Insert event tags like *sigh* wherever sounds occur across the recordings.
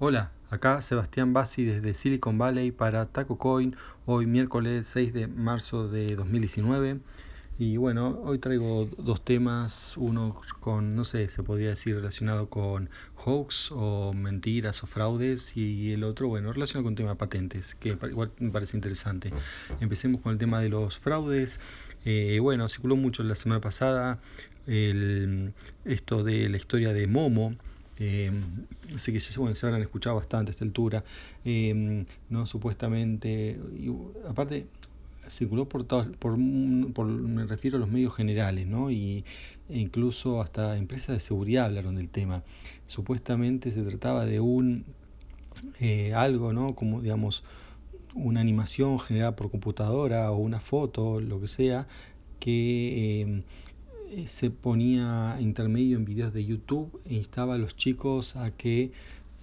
Hola, acá Sebastián Bassi desde Silicon Valley para Taco Coin, hoy miércoles 6 de marzo de 2019. Y bueno, hoy traigo dos temas, uno con, no sé, se podría decir relacionado con hoax o mentiras o fraudes y el otro, bueno, relacionado con tema de patentes, que igual me parece interesante. Empecemos con el tema de los fraudes. Eh, bueno, circuló mucho la semana pasada el, esto de la historia de Momo eh, así que bueno, se habrán escuchado bastante a esta altura. Eh, no supuestamente, aparte circuló por, todos, por, me refiero a los medios generales, ¿no? Y, e incluso hasta empresas de seguridad hablaron del tema. Supuestamente se trataba de un eh, algo, ¿no? Como digamos una animación generada por computadora o una foto, lo que sea, que eh, se ponía intermedio en videos de YouTube e instaba a los chicos a que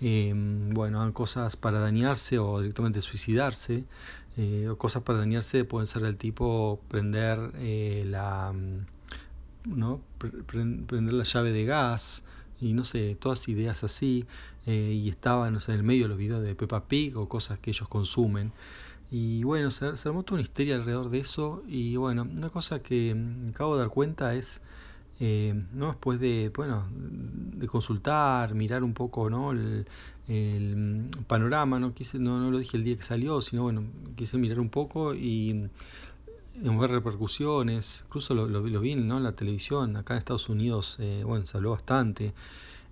eh, bueno, hagan cosas para dañarse o directamente suicidarse. Eh, o cosas para dañarse pueden ser del tipo prender eh, la ¿no? prender la llave de gas y no sé, todas ideas así. Eh, y estaban en el medio de los videos de Peppa Pig o cosas que ellos consumen. Y bueno, se, se, armó toda una histeria alrededor de eso. Y bueno, una cosa que me acabo de dar cuenta es, eh, ¿no? después de, bueno, de consultar, mirar un poco ¿no? el, el panorama, ¿no? Quise, no, no lo dije el día que salió, sino bueno, quise mirar un poco y ver repercusiones, incluso lo, lo, lo vi ¿no? en la televisión, acá en Estados Unidos, eh, bueno, se habló bastante.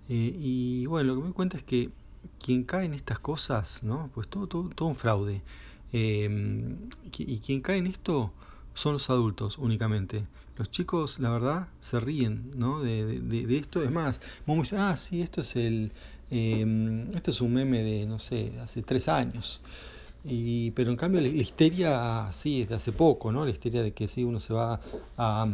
Eh, y bueno, lo que me doy cuenta es que quien cae en estas cosas, ¿no? Pues todo, todo, todo un fraude. Eh, y quien cae en esto son los adultos únicamente. Los chicos, la verdad, se ríen ¿no? de, de, de esto. Es más, Momo dice, ah, sí, esto es el, eh, esto es un meme de, no sé, hace tres años. Y, pero en cambio la, la, histeria sí es de hace poco, ¿no? La histeria de que sí uno se va a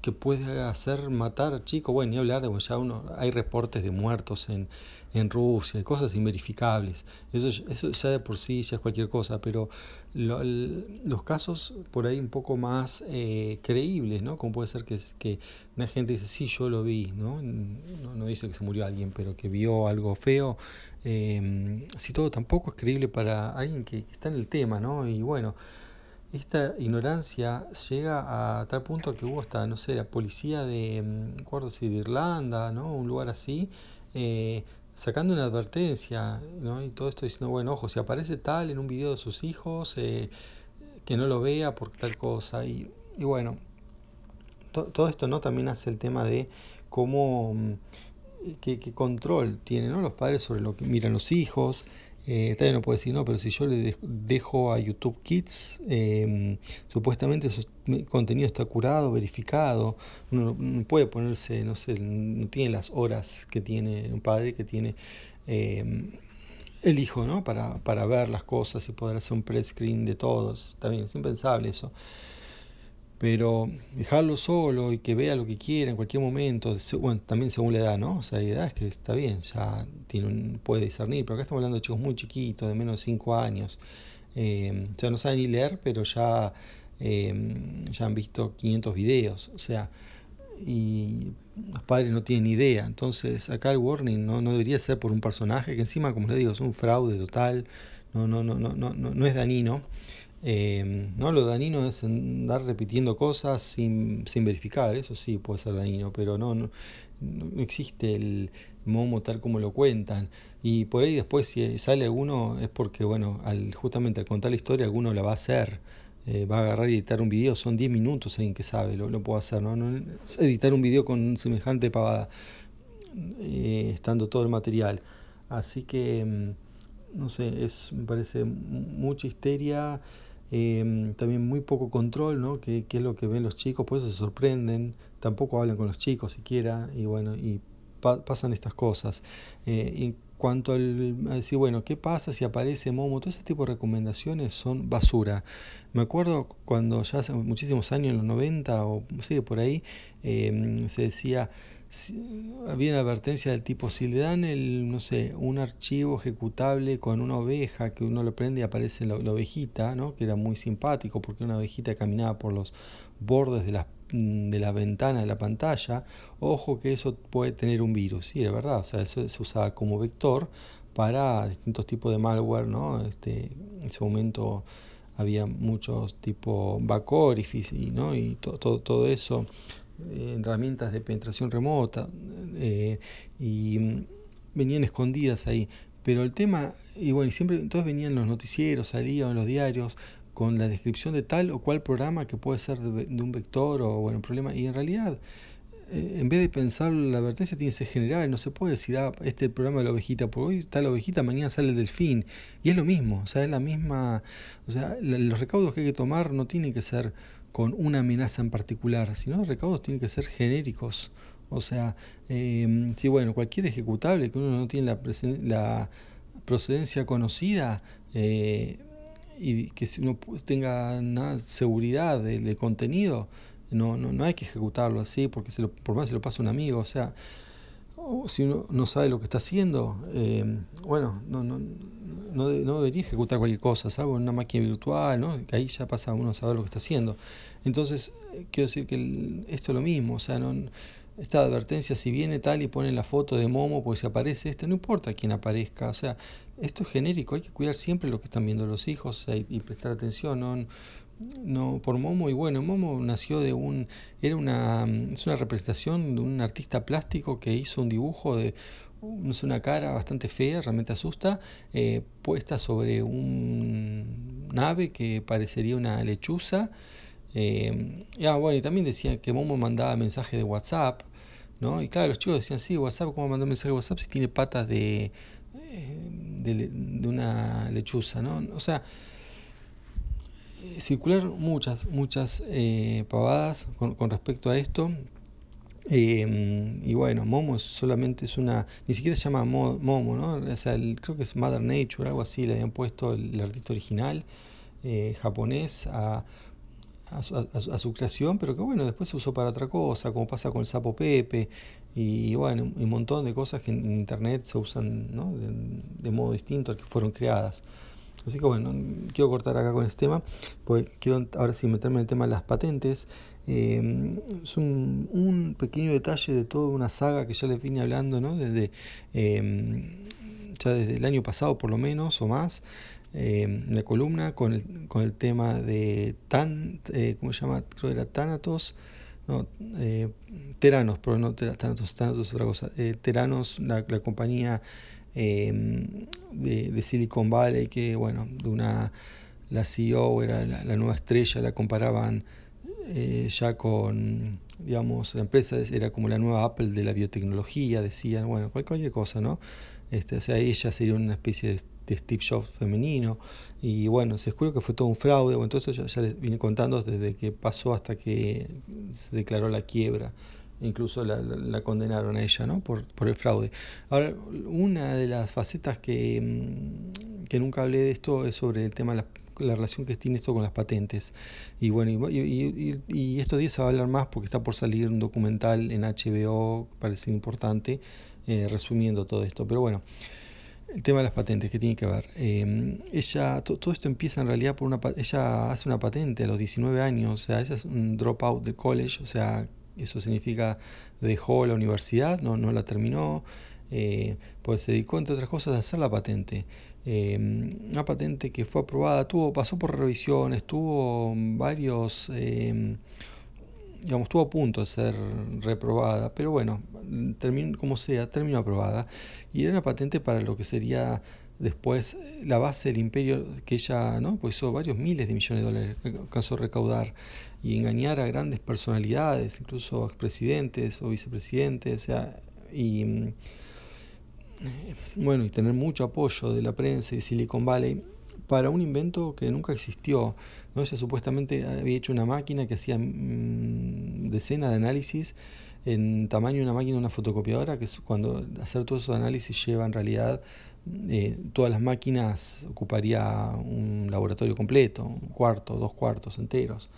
que puede hacer matar a chicos, bueno, ni hablar de, bueno, ya uno, hay reportes de muertos en, en Rusia, cosas inverificables, eso, eso ya de por sí ya es cualquier cosa, pero lo, los casos por ahí un poco más eh, creíbles, ¿no? Como puede ser que, que una gente dice, sí, yo lo vi, ¿no? No, no dice que se murió alguien, pero que vio algo feo, eh, si todo tampoco es creíble para alguien que, está en el tema, ¿no? Y bueno, esta ignorancia llega a tal punto que hubo hasta, no sé, la policía de, no recuerdo si de Irlanda, ¿no? Un lugar así, eh, sacando una advertencia, ¿no? Y todo esto diciendo, bueno, ojo, si aparece tal en un video de sus hijos, eh, que no lo vea por tal cosa. Y, y bueno, to, todo esto, ¿no? También hace el tema de cómo, qué, qué control tienen, ¿no? Los padres sobre lo que miran los hijos. Eh, también no puede decir, no, pero si yo le dejo a YouTube Kids, eh, supuestamente su contenido está curado, verificado, uno no puede ponerse, no sé, no tiene las horas que tiene un padre que tiene eh, el hijo, ¿no? Para, para ver las cosas y poder hacer un pre-screen de todos. También es impensable eso pero dejarlo solo y que vea lo que quiera en cualquier momento, bueno, también según la edad, ¿no? O sea, hay edades que está bien, ya tiene un, puede discernir, pero acá estamos hablando de chicos muy chiquitos, de menos de 5 años, eh, ya no saben ni leer, pero ya, eh, ya han visto 500 videos, o sea, y los padres no tienen idea, entonces acá el warning no, no debería ser por un personaje que encima, como les digo, es un fraude total, no, no, no, no, no, no es dañino. Eh, no, lo dañino es andar repitiendo cosas sin, sin, verificar, eso sí puede ser dañino, pero no, no, no, existe el momo tal como lo cuentan. Y por ahí después si sale alguno es porque, bueno, al, justamente al contar la historia alguno la va a hacer. Eh, va a agarrar y editar un video, son 10 minutos alguien que sabe, lo, puedo hacer, ¿no? no editar un video con semejante pavada, eh, estando todo el material. Así que, mm, no sé, es, me parece mucha histeria. Eh, también muy poco control, ¿no? ¿Qué, ¿Qué, es lo que ven los chicos? Por eso se sorprenden, tampoco hablan con los chicos siquiera, y bueno, y pa pasan estas cosas. Eh, cuanto al, a decir, bueno, ¿qué pasa si aparece Momo? Todo ese tipo de recomendaciones son basura. Me acuerdo cuando ya hace muchísimos años, en los 90 o sí, por ahí, eh, se decía había una advertencia del tipo, si le dan el, no sé, un archivo ejecutable con una oveja que uno lo prende y aparece la, la ovejita, ¿no? que era muy simpático porque una ovejita caminaba por los bordes de las, de la ventana de la pantalla, ojo que eso puede tener un virus. Sí, es verdad, o sea, eso se usaba como vector para distintos tipos de malware, ¿no? Este, en ese momento había muchos tipos back orifice y, ¿no? y todo, todo eso, eh, herramientas de penetración remota eh, y mm, venían escondidas ahí. Pero el tema, y bueno, siempre entonces venían los noticieros, salían los diarios con la descripción de tal o cual programa que puede ser de, un vector o bueno, problema. Y en realidad eh, en vez de pensar la advertencia tiene que ser general, no se puede decir, ah, este programa de la ovejita, porque hoy está la ovejita, mañana sale el delfín, y es lo mismo, o sea, es la misma, o sea, los recaudos que hay que tomar no tienen que ser con una amenaza en particular, sino los recaudos tienen que ser genéricos, o sea, eh, si bueno, cualquier ejecutable que uno no tiene la, la procedencia conocida, eh, y que uno tenga una seguridad del contenido, no, no, no hay que ejecutarlo así porque se lo, por más se lo pasa un amigo, o sea, si uno no sabe lo que está haciendo, eh, bueno, no, no, no, debería ejecutar cualquier cosa, salvo en una máquina virtual, ¿no? que ahí ya pasa uno a saber lo que está haciendo. Entonces, quiero decir que esto es lo mismo, o sea, no, esta advertencia, si viene tal y pone la foto de Momo, pues si aparece este, no importa quién aparezca, o sea, esto es genérico, hay que cuidar siempre lo que están viendo los hijos y prestar atención, no, no por Momo y bueno Momo nació de un era una es una representación de un artista plástico que hizo un dibujo de no sé, una cara bastante fea, realmente asusta, eh, puesta sobre un nave que parecería una lechuza. Eh, ah, bueno, y también decían que Momo mandaba mensajes de WhatsApp, ¿no? Y claro, los chicos decían, sí, WhatsApp, ¿cómo mandar mensaje de WhatsApp si tiene patas de, eh, de, una lechuza, ¿no? O sea, circular muchas, muchas eh, pavadas con, respecto a esto. Eh, y bueno, Momo solamente es una, ni siquiera se llama Momo, ¿no? O sea, creo que es Mother Nature, algo así, le habían puesto el, artista original eh, japonés a, a, su, a, su, creación, pero que bueno, después se usó para otra cosa, como pasa con el sapo Pepe, y bueno, un montón de cosas que en internet se usan ¿no? de, modo distinto al que fueron creadas. Así que bueno, quiero cortar acá con este tema, pues quiero ahora sí meterme en el tema de las patentes. Eh, es un, pequeño detalle de toda una saga que ya les vine hablando, ¿no? Desde, eh, ya desde el año pasado por lo menos o más, eh, la columna con el, con el tema de Tan, ¿cómo se llama? Creo que era Thanatos. No, Teranos, pero no Thanatos es otra cosa. Teranos, la, compañía eh, de, de, Silicon Valley, que bueno, de una la CEO era la nueva estrella, la comparaban eh, ya con, digamos, la empresa era como la nueva Apple de la biotecnología, decían, bueno, cualquier cosa, ¿no? Este, o sea, ella sería una especie de, de Steve Jobs femenino, y bueno, se descubrió que fue todo un fraude, bueno, entonces ya, ya les vine contando desde que pasó hasta que se declaró la quiebra incluso la, condenaron a ella ¿no? por, por el fraude. Ahora, una de las facetas que, mm, que nunca hablé de esto es sobre el tema de la, la relación que tiene esto con las patentes. Y bueno, y, y, y, y, estos días se va a hablar más porque está por salir un documental en HBO, parece importante, eh, resumiendo todo esto. Pero bueno, el tema de las patentes, ¿qué tiene que ver? Eh, ella, to, todo esto empieza en realidad por una, ella hace una patente a los 19 años, o sea, ella es un dropout de college, o sea, eso significa dejó la universidad, no, no la terminó, eh, pues se dedicó entre otras cosas a hacer la patente. Eh, una patente que fue aprobada, tuvo, pasó por revisiones, tuvo varios, eh, digamos, estuvo a punto de ser reprobada, pero bueno, terminó, como sea, terminó aprobada. Y era una patente para lo que sería después la base del imperio que ella, ¿no? Pues hizo varios miles de millones de dólares, alcanzó a recaudar y engañar a grandes personalidades, incluso expresidentes o vicepresidentes, o sea, y bueno, y tener mucho apoyo de la prensa y Silicon Valley para un invento que nunca existió. ¿no? Ella supuestamente había hecho una máquina que hacía mmm, decenas de análisis en tamaño de una máquina, una fotocopiadora, que cuando hacer todos esos análisis lleva en realidad eh, todas las máquinas ocuparía un laboratorio completo, un cuarto, dos cuartos enteros.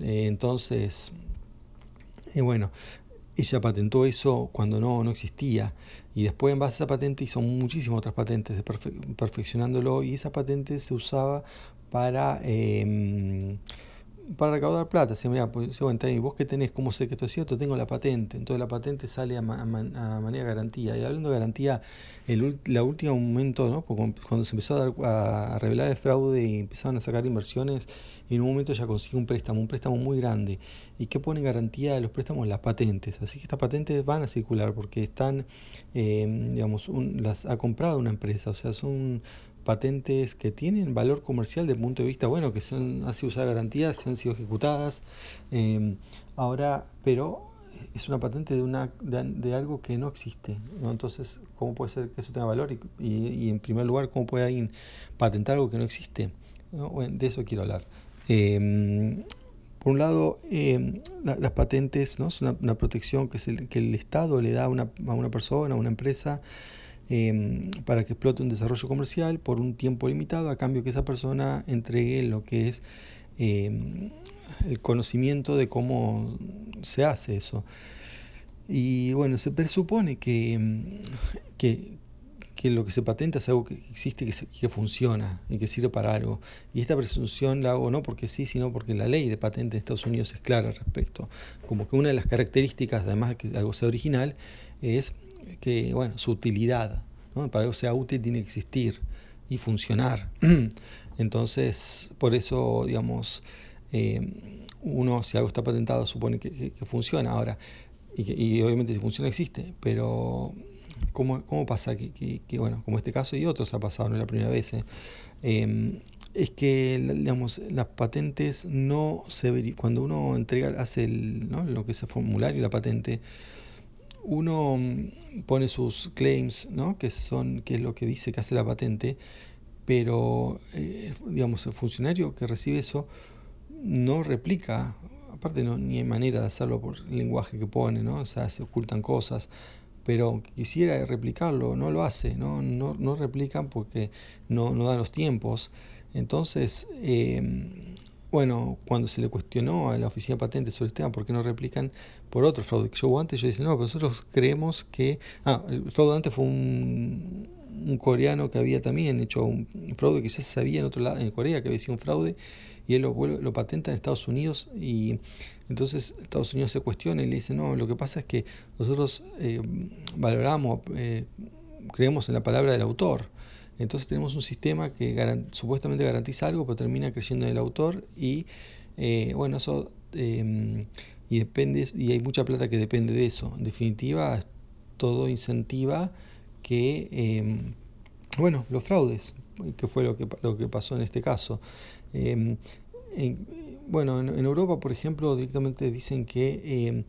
Eh, entonces, eh, bueno, ella patentó eso cuando no, no existía y después en base a esa patente hizo muchísimas otras patentes perfe perfeccionándolo y esa patente se usaba para eh, para recaudar plata. Si, mira, pues, bueno, vos que tenés, ¿cómo sé que esto es cierto? Tengo la patente. Entonces la patente sale a, manera de garantía. Y hablando de garantía, el la última momento, ¿no? cuando se empezó a, dar, a, revelar el fraude y empezaron a sacar inversiones, en un momento ya consiguió un préstamo, un préstamo muy grande. ¿Y qué pone garantía de los préstamos? Las patentes. Así que estas patentes van a circular porque están, eh, digamos, las ha comprado una empresa. O sea, son patentes que tienen valor comercial desde el punto de vista, bueno, que son, han sido usadas garantías, se han sido ejecutadas. Em, ahora, pero es una patente de, una, de, algo que no existe. ¿no? Entonces, ¿cómo puede ser que eso tenga valor? Y, y, en primer lugar, ¿cómo puede alguien patentar algo que no existe? Bueno, de eso quiero hablar. Em, por un lado, em, las patentes ¿no? son una, protección que, el, que el Estado le da a una, a una persona, a una empresa, Em, para que explote un desarrollo comercial por un tiempo limitado a cambio que esa persona entregue lo que es el conocimiento de cómo se hace eso. Y bueno, se presupone que, em, que, lo que se patenta es algo que existe y que, que, funciona y que sirve para algo. Y esta presunción la hago no porque sí, sino porque la ley de patente de Estados Unidos es clara al respecto. Como que una de las características, además de que algo sea original, es que, bueno, su utilidad, ¿no? para que sea útil tiene que existir y funcionar. *clears throat* Entonces, por eso, digamos, eh, uno, si algo está patentado, supone que, funciona. Ahora, y, obviamente si funciona existe, pero ¿cómo, cómo pasa? Que, bueno, como este caso y otros ha pasado, no es la primera vez. ¿eh? Em, es que digamos, las patentes no se cuando uno entrega, hace el, ¿no? lo que es el formulario, la patente, uno mm, pone sus claims, ¿no? que, son, que es lo que dice que hace la patente, pero eh, digamos, el funcionario que recibe eso no replica, aparte no, ni hay manera de hacerlo por el lenguaje que pone, ¿no? o sea, se ocultan cosas, pero quisiera replicarlo, no lo hace, no, no, no replican porque no, no dan los tiempos. Entonces, eh, bueno, cuando se le cuestionó a la oficina de patentes sobre el tema por qué no replican por otro fraude yo antes, yo dije, no, pero nosotros creemos que... Ah, el fraude antes fue un, un coreano que había también hecho un fraude que ya se sabía en otro lado, en Corea, que había sido un fraude, y él lo, patenta en Estados Unidos, y entonces Estados Unidos se cuestiona y le dice, no, lo que pasa es que nosotros eh, valoramos, eh, creemos en la palabra del autor. Entonces tenemos un sistema que supuestamente garantiza algo, pero termina creyendo en el autor y eh, bueno, eso em, y depende y hay mucha plata que depende de eso. En definitiva, todo incentiva que em, bueno, los fraudes, que fue lo que, lo que pasó en este caso. Em, bueno, en, Europa, por ejemplo, directamente dicen que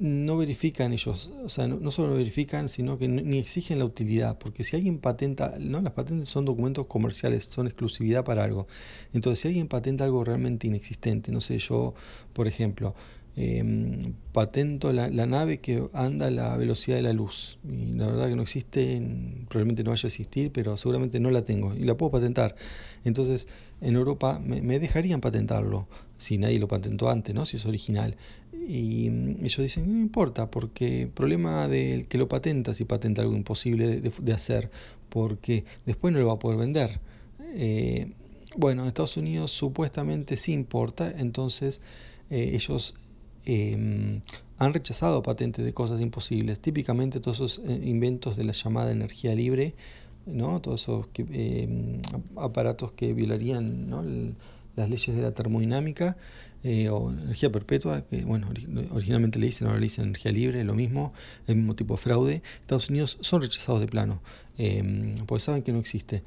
no verifican ellos, o sea, no, solo no verifican, sino que ni exigen la utilidad, porque si alguien patenta, no, las patentes son documentos comerciales, son exclusividad para algo. Entonces, si alguien patenta algo realmente inexistente, no sé, yo, por ejemplo, eh, patento la, nave que anda a la velocidad de la luz. Y la verdad que no existe, probablemente no vaya a existir, pero seguramente no la tengo y la puedo patentar. Entonces, en Europa me, dejarían patentarlo si nadie lo patentó antes, ¿no? si es original. Y mm, ellos dicen, no importa, porque el problema del que lo patenta, si patenta algo imposible de, hacer, porque después no lo va a poder vender. Eh, bueno, en Estados Unidos supuestamente sí importa, entonces eh, ellos Em, han rechazado patentes de cosas imposibles. Típicamente todos esos eh, inventos de la llamada energía libre, ¿no? todos esos em, aparatos que violarían las leyes de la termodinámica eh, o energía perpetua, que bueno, originalmente le dicen, ahora le dicen energía libre, lo mismo, el mismo tipo de fraude. Estados Unidos son rechazados de plano, eh, porque saben que no existe.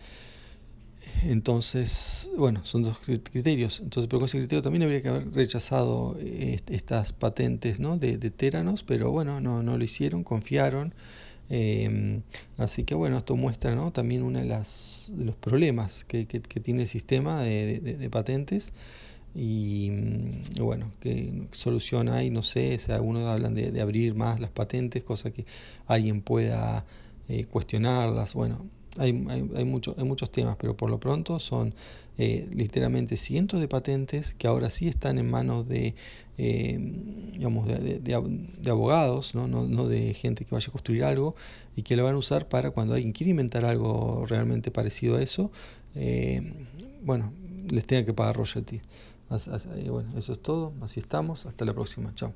Entonces, bueno, son dos criterios. Entonces, pero ese criterio también habría que haber rechazado eh, estas patentes de, de Teranos, pero bueno, no, no lo hicieron, confiaron. Em, así que bueno, esto muestra ¿no? también uno de, las, de los problemas que, que, tiene el sistema de, de, patentes. Y, mm, bueno, ¿qué solución hay? No sé, si algunos hablan de, abrir más las patentes, cosa que alguien pueda eh, cuestionarlas. Bueno, hay, hay, hay, hay, muchos temas, pero por lo pronto son eh, literalmente cientos de patentes que ahora sí están en manos de, eh, digamos, de, de, abogados, ¿no? ¿no? No, de gente que vaya a construir algo y que lo van a usar para cuando alguien quiere inventar algo realmente parecido a eso, eh, bueno, les tenga que pagar royalties. bueno, eso es todo. Así estamos. Hasta la próxima. Chao.